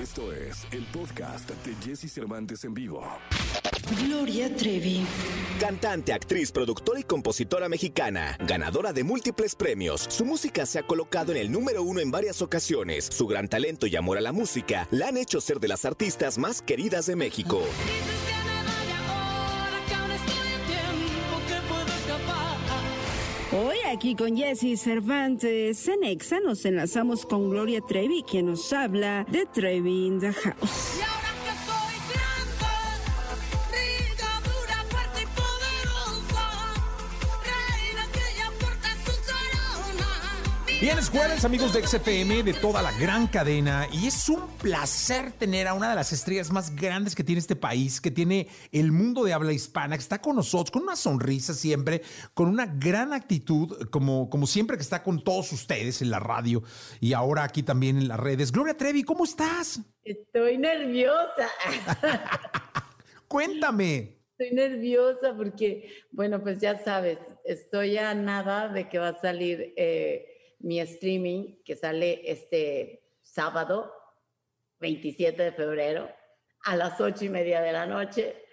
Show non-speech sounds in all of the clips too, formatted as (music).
Esto es el podcast de Jesse Cervantes en vivo. Gloria Trevi. Cantante, actriz, productora y compositora mexicana, ganadora de múltiples premios. Su música se ha colocado en el número uno en varias ocasiones. Su gran talento y amor a la música la han hecho ser de las artistas más queridas de México. Aquí con Jesse Cervantes en Exa nos enlazamos con Gloria Trevi, quien nos habla de Trevi in the House. Bien, es jueves, amigos de XFM, de toda la gran cadena, y es un placer tener a una de las estrellas más grandes que tiene este país, que tiene el mundo de habla hispana, que está con nosotros, con una sonrisa siempre, con una gran actitud, como, como siempre que está con todos ustedes en la radio y ahora aquí también en las redes. Gloria Trevi, ¿cómo estás? Estoy nerviosa. (laughs) Cuéntame. Estoy nerviosa porque, bueno, pues ya sabes, estoy a nada de que va a salir... Eh, mi streaming que sale este sábado 27 de febrero a las ocho y media de la noche.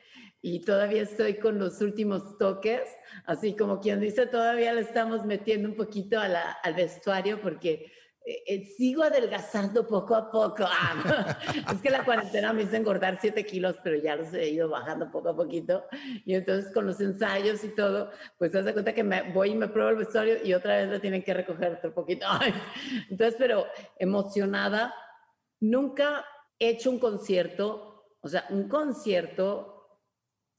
Y todavía estoy con los últimos toques, así como quien dice, todavía le estamos metiendo un poquito al vestuario porque eh, eh, sigo adelgazando poco a poco. (laughs) Ah, es que la cuarentena me hizo engordar 7 kilos, pero ya los he ido bajando poco a poquito. Y entonces con los ensayos y todo, pues se hace cuenta que me voy y me pruebo el vestuario y otra vez lo tienen que recoger otro poquito. (laughs) Entonces, pero emocionada, nunca he hecho un concierto, o sea, un concierto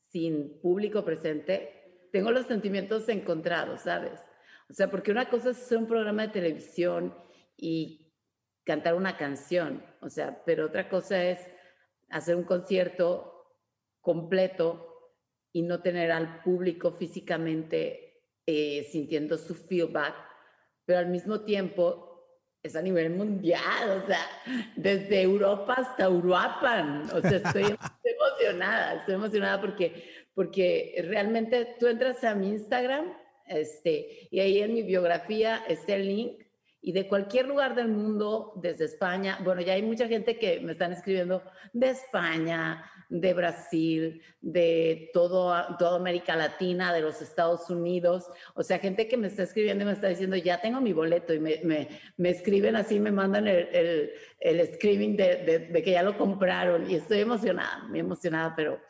sin público presente. Tengo los sentimientos encontrados, ¿sabes? O sea, porque una cosa es un programa de televisión y cantar una canción, o sea, pero otra cosa es hacer un concierto completo y no tener al público físicamente eh, sintiendo su feedback, pero al mismo tiempo es a nivel mundial, o sea, desde Europa hasta Uruapan, o sea, estoy, (laughs) emocionada, estoy emocionada porque, porque realmente tú entras a mi Instagram, este, y ahí en mi biografía está el link y de cualquier lugar del mundo, desde España, bueno, ya hay mucha gente que me están escribiendo de España, de Brasil, de todo, toda América Latina, de los Estados Unidos, o sea, gente que me está escribiendo y me está diciendo, ya tengo mi boleto y me, escriben así, me mandan el, el, el screaming de, de que ya lo compraron. Y estoy emocionada, muy emocionada, pero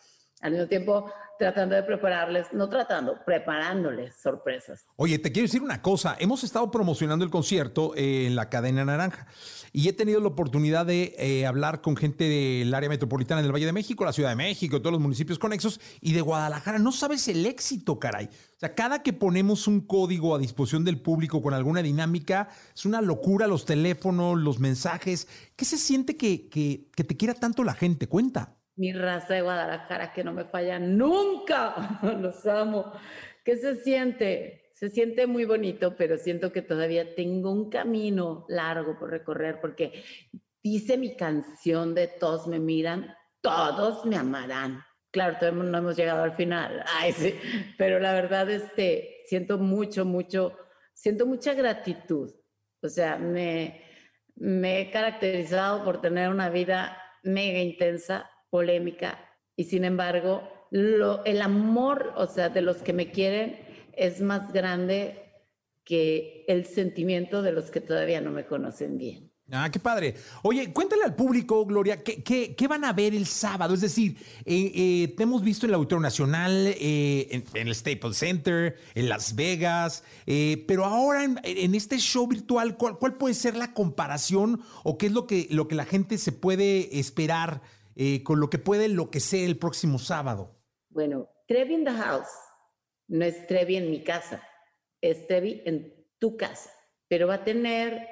al mismo tiempo tratando de prepararles, no tratando, preparándoles sorpresas. Oye, te quiero decir una cosa, hemos estado promocionando el concierto en la cadena Naranja y he tenido la oportunidad de eh, hablar con gente del área metropolitana del Valle de México, la Ciudad de México, todos los municipios conexos y de Guadalajara. No sabes el éxito, caray. O sea, cada que ponemos un código a disposición del público con alguna dinámica, es una locura los teléfonos, los mensajes. ¿Qué se siente que, que te quiera tanto la gente? Cuenta mi raza de Guadalajara que no me falla nunca. (laughs) Los amo. ¿Qué se siente? Se siente muy bonito, pero siento que todavía tengo un camino largo por recorrer porque dice mi canción de Todos me miran, todos me amarán. Claro, todavía no hemos llegado al final, sí. pero la verdad este, siento mucho, mucho, siento mucha gratitud. O sea, me, me he caracterizado por tener una vida mega intensa, polémica y sin embargo el amor, o sea, de los que me quieren es más grande que el sentimiento de los que todavía no me conocen bien. Ah, qué padre. Oye, cuéntale al público, Gloria, ¿qué, qué, van a ver el sábado? Es decir, eh, eh, te hemos visto en el Auditorio Nacional, eh, en, el Staples Center, en Las Vegas, pero ahora en, este show virtual, ¿cuál, ¿cuál, puede ser la comparación o qué es lo que, lo que la gente se puede esperar eh, con lo que puede enloquecer el próximo sábado? Bueno, Trevi in the house no es Trevi en mi casa, es Trevi en tu casa, pero va a tener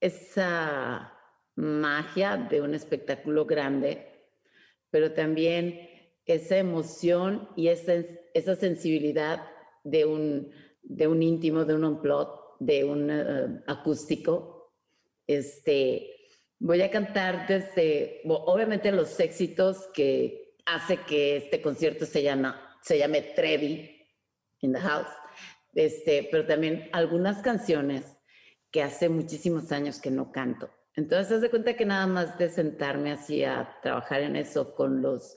esa magia de un espectáculo grande, pero también esa emoción y esa, esa sensibilidad de un, de un íntimo, de un unplot, de un uh, acústico, este, Voy a cantar desde, obviamente, los éxitos que hace que este concierto se, llama, se llame Trevi in the House, este, pero también algunas canciones que hace muchísimos años que no canto. Entonces, haz de cuenta que nada más de sentarme así a trabajar en eso con los,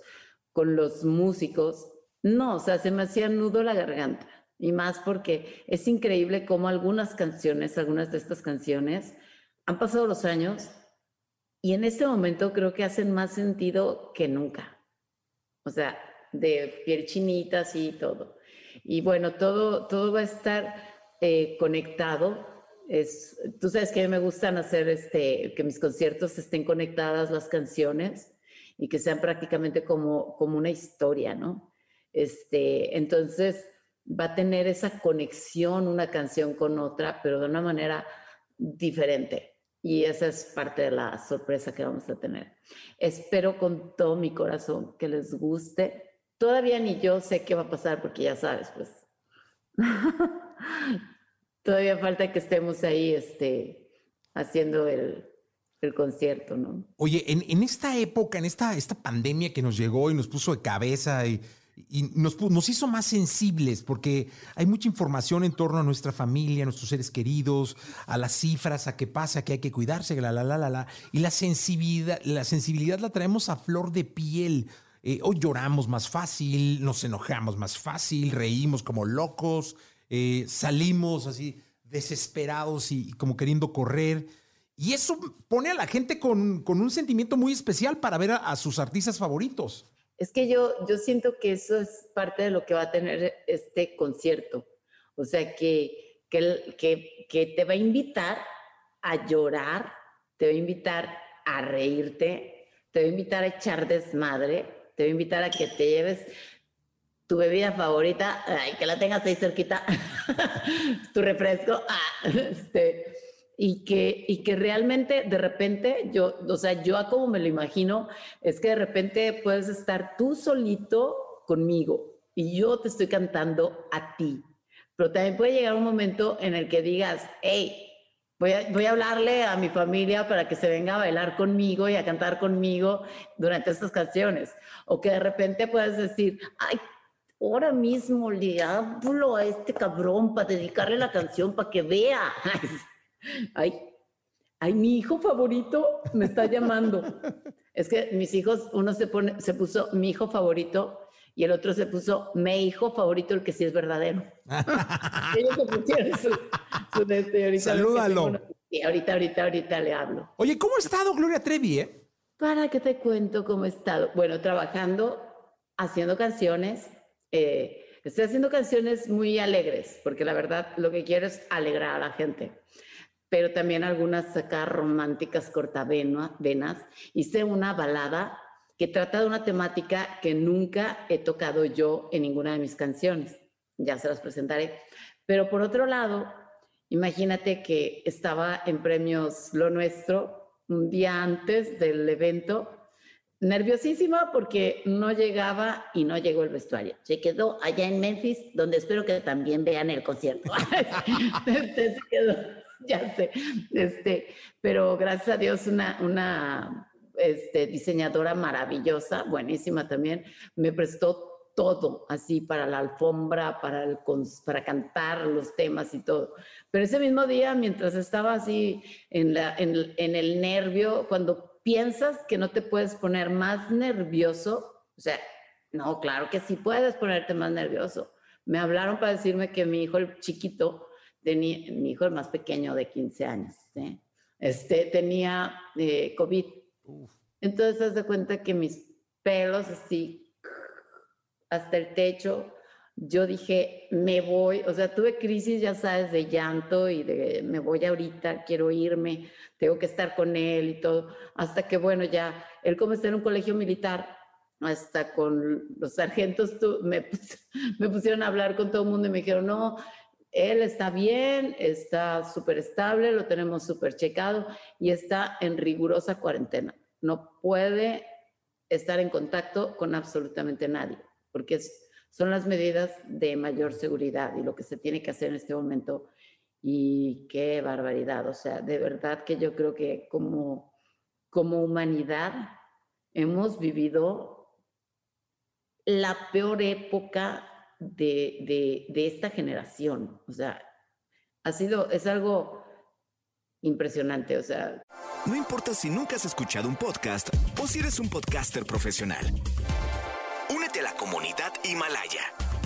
con los músicos, no, o sea, se me hacía nudo la garganta. Y más porque es increíble cómo algunas canciones, algunas de estas canciones, han pasado los años y en este momento creo que hacen más sentido que nunca. O sea, de piel chinita, y todo. Y bueno, todo, todo va a estar eh, conectado. Es, tú sabes que a mí me gustan hacer este, que mis conciertos estén conectadas las canciones y que sean prácticamente como, como una historia, ¿no? Este, entonces, va a tener esa conexión una canción con otra, pero de una manera diferente. Y esa es parte de la sorpresa que vamos a tener. Espero con todo mi corazón que les guste. Todavía ni yo sé qué va a pasar porque ya sabes, pues. (laughs) Todavía falta que estemos ahí este, haciendo el, el concierto, ¿no? Oye, en, en, esta época, en esta, esta pandemia que nos llegó y nos puso de cabeza y y nos, nos, hizo más sensibles porque hay mucha información en torno a nuestra familia, a nuestros seres queridos, a las cifras, a qué pasa, que hay que cuidarse, la, la, la, la, la. Y la sensibilidad, la sensibilidad la traemos a flor de piel. Eh, hoy lloramos más fácil, nos enojamos más fácil, reímos como locos, eh, salimos así desesperados y, como queriendo correr. Y eso pone a la gente con, con un sentimiento muy especial para ver a sus artistas favoritos. Es que yo, yo siento que eso es parte de lo que va a tener este concierto. O sea, que, que, que, te va a invitar a llorar, te va a invitar a reírte, te va a invitar a echar desmadre, te va a invitar a que te lleves tu bebida favorita, ay, que la tengas ahí cerquita, (laughs) tu refresco, ah, (laughs) este, y que, y que realmente de repente yo, o sea, yo como me lo imagino, es que de repente puedes estar tú solito conmigo y yo te estoy cantando a ti. Pero también puede llegar un momento en el que digas, hey, voy a, voy a hablarle a mi familia para que se venga a bailar conmigo y a cantar conmigo durante estas canciones. O que de repente puedes decir, ay, ahora mismo le hablo a este cabrón para dedicarle la canción para que vea. (laughs) Ay, ay, mi hijo favorito me está llamando. es que mis hijos, uno se, pone, se puso mi hijo favorito y el otro se puso mi hijo favorito, el que sí es verdadero. (laughs) Ellos se pusieron su, su este, ahorita Salúdalo. Y ahorita, ahorita, ahorita le hablo. Oye, ¿cómo ha estado Gloria Trevi, eh? ¿Para qué te cuento cómo he estado? Bueno, trabajando, haciendo canciones. Eh, estoy haciendo canciones muy alegres, porque la verdad lo que quiero es alegrar a la gente pero también algunas acá románticas cortavenas. Hice una balada que trata de una temática que nunca he tocado yo en ninguna de mis canciones. Ya se las presentaré. Pero por otro lado, imagínate que estaba en premios Lo Nuestro un día antes del evento, nerviosísima porque no llegaba y no llegó el vestuario. Se quedó allá en Memphis, donde espero que también vean el concierto. (laughs) se quedó (laughs) ya sé. Este, pero gracias a Dios, una, una este, diseñadora maravillosa, buenísima también, me prestó todo, así para la alfombra, para, el, para cantar los temas y todo. Pero ese mismo día, mientras estaba así en, la, en, en el nervio, cuando piensas que no te puedes poner más nervioso, o sea, no, claro que sí puedes ponerte más nervioso. Me hablaron para decirme que mi hijo, el chiquito, tenía, mi hijo el más pequeño de 15 años, este, tenía eh, COVID. Entonces, haz de cuenta que mis pelos así, hasta el techo, yo dije, me voy, o sea, tuve crisis, ya sabes, de llanto y de, me voy ahorita, quiero irme, tengo que estar con él y todo, hasta que, bueno, ya, él como está en un colegio militar, hasta con los sargentos me, (laughs) me pusieron a hablar con todo el mundo y me dijeron, no, él está bien, está súper estable, lo tenemos súper checado y está en rigurosa cuarentena. No puede estar en contacto con absolutamente nadie, porque son las medidas de mayor seguridad y lo que se tiene que hacer en este momento. Y qué barbaridad, o sea, de verdad que yo creo que como, como humanidad hemos vivido la peor época de, de, esta generación. O sea, ha sido, es algo impresionante. O sea. No importa si nunca has escuchado un podcast o si eres un podcaster profesional. Únete a la comunidad Himalaya.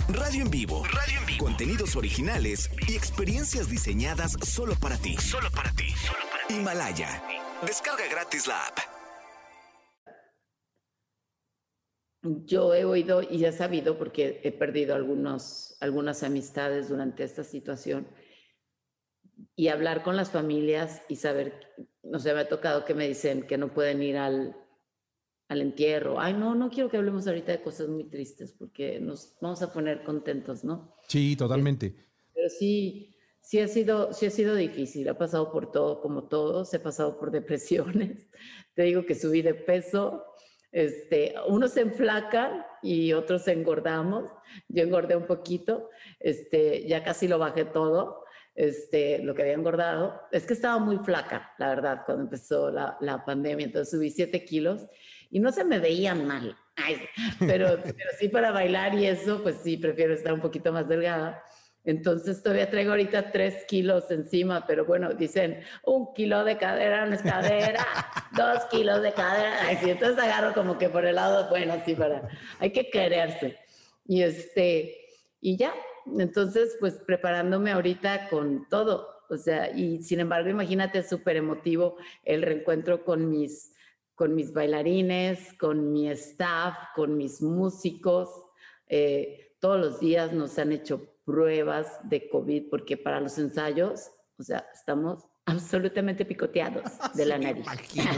Radio en vivo. Radio en vivo. Contenidos originales y experiencias diseñadas solo para ti. Solo para ti. Solo para ti. Himalaya. Descarga gratis la app. Yo he oído y he sabido, porque he perdido algunos, algunas amistades durante esta situación, y hablar con las familias y saber, no sé, me ha tocado que me dicen que no pueden ir al, al entierro. Ay, no, no quiero que hablemos ahorita de cosas muy tristes porque nos vamos a poner contentos, ¿no? Sí, totalmente. Pero sí, sí ha sido, sí ha sido difícil. Ha pasado por todo, como todos. He pasado por (laughs) depresiones. Te digo que subí de peso. Este, unos se enflacan y otros engordamos. Yo engordé un poquito. Este, ya casi lo bajé todo este, lo que había engordado. Es que estaba muy flaca, la verdad, cuando empezó la, pandemia. Entonces subí 7 kilos y no se me veían mal. pero, pero sí para bailar y eso, pues sí, prefiero estar un poquito más delgada. Entonces todavía traigo ahorita 3 kilos encima, pero bueno, dicen un kilo de cadera no es cadera, (laughs) dos kilos de cadera. Entonces agarro como que por el lado, bueno, sí, para, hay que quererse. Y este, y ya, entonces, pues preparándome ahorita con todo, o sea, y sin embargo, imagínate, súper emotivo el reencuentro con mis, con mis bailarines, con mi staff, con mis músicos. Eh, todos los días nos han hecho pruebas de COVID porque para los ensayos, o sea, estamos (laughs) absolutamente picoteados (laughs) de la nariz.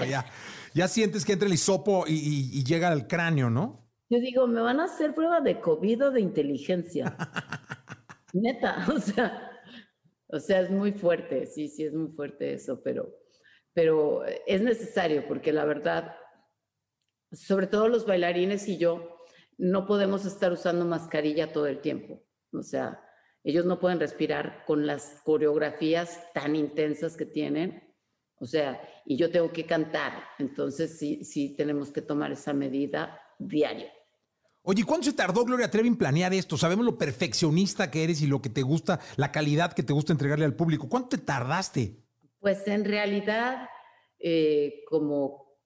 ya. (laughs) ya sientes que entra el hisopo y, y llega al cráneo, ¿no? Yo digo, me van a hacer prueba de COVID o de inteligencia. Neta, o sea, o sea, es muy fuerte, sí, sí, es muy fuerte eso, pero, pero es necesario porque la verdad, sobre todo los bailarines y yo, no podemos estar usando mascarilla todo el tiempo. O sea, ellos no pueden respirar con las coreografías tan intensas que tienen. O sea, y yo tengo que cantar. Entonces, sí, sí tenemos que tomar esa medida diario. Oye, ¿cuánto se tardó Gloria Trevi en planear esto? Sabemos lo perfeccionista que eres y lo que te gusta, la calidad que te gusta entregarle al público. ¿Cuánto te tardaste? Pues en realidad, eh, como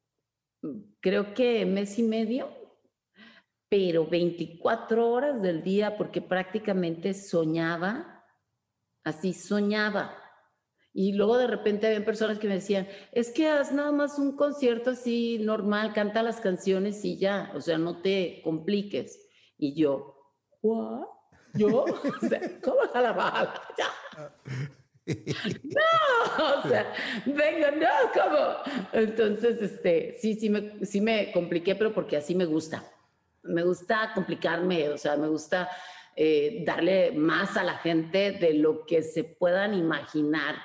creo que mes y medio, pero 24 horas del día porque prácticamente soñaba, así soñaba. Y luego de repente había personas que me decían, es que haz nada más un concierto así normal, canta las canciones y ya, o sea, no te compliques. Y yo, ¿what? ¿Yo? (laughs) O sea, ¿cómo a la bala? (laughs) Ya. (laughs) No, o sea, venga, no, ¿cómo? Entonces, este, sí, sí me, sí me compliqué, pero porque así me gusta. Me gusta complicarme, o sea, me gusta eh, darle más a la gente de lo que se puedan imaginar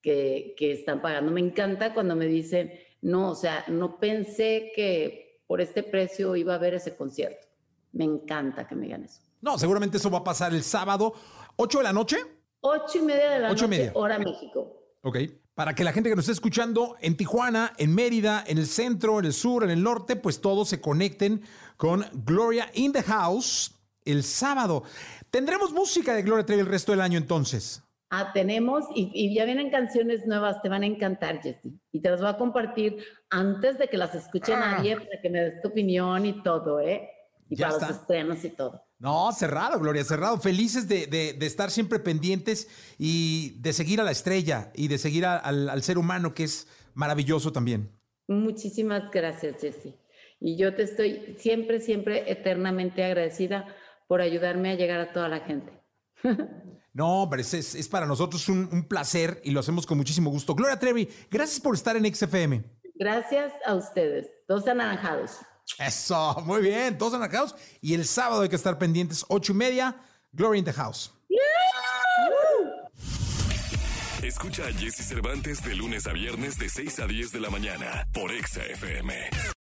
que, están pagando. Me encanta cuando me dicen, no, o sea, no pensé que por este precio iba a haber ese concierto. Me encanta que me digan eso. No, seguramente eso va a pasar el sábado, 8 de la noche. 8 y media de la noche, hora México. Ok. Para que la gente que nos esté escuchando en Tijuana, en Mérida, en el centro, en el sur, en el norte, pues todos se conecten con Gloria in the House el sábado. ¿Tendremos música de Gloria Trevi el resto del año entonces? Ah, tenemos, y, ya vienen canciones nuevas, te van a encantar, Jessy. Y te las voy a compartir antes de que las escuche ah. nadie para que me des tu opinión y todo, ¿eh? Y para los estrenos y todo. No, cerrado, Gloria, cerrado. Felices de, estar siempre pendientes y de seguir a la estrella y de seguir al, al, ser humano, que es maravilloso también. Muchísimas gracias, Jessy. Y yo te estoy siempre, siempre eternamente agradecida por ayudarme a llegar a toda la gente. (laughs) No, pero es, para nosotros un, placer y lo hacemos con muchísimo gusto. Gloria Trevi, gracias por estar en XFM. Gracias a ustedes, dos anaranjados. Eso, muy bien, todos anaranjados. Y el sábado hay que estar pendientes, ocho y media, Gloria in the House. Escucha a Jesse Cervantes de lunes a viernes de 6 a 10 de la mañana por XFM.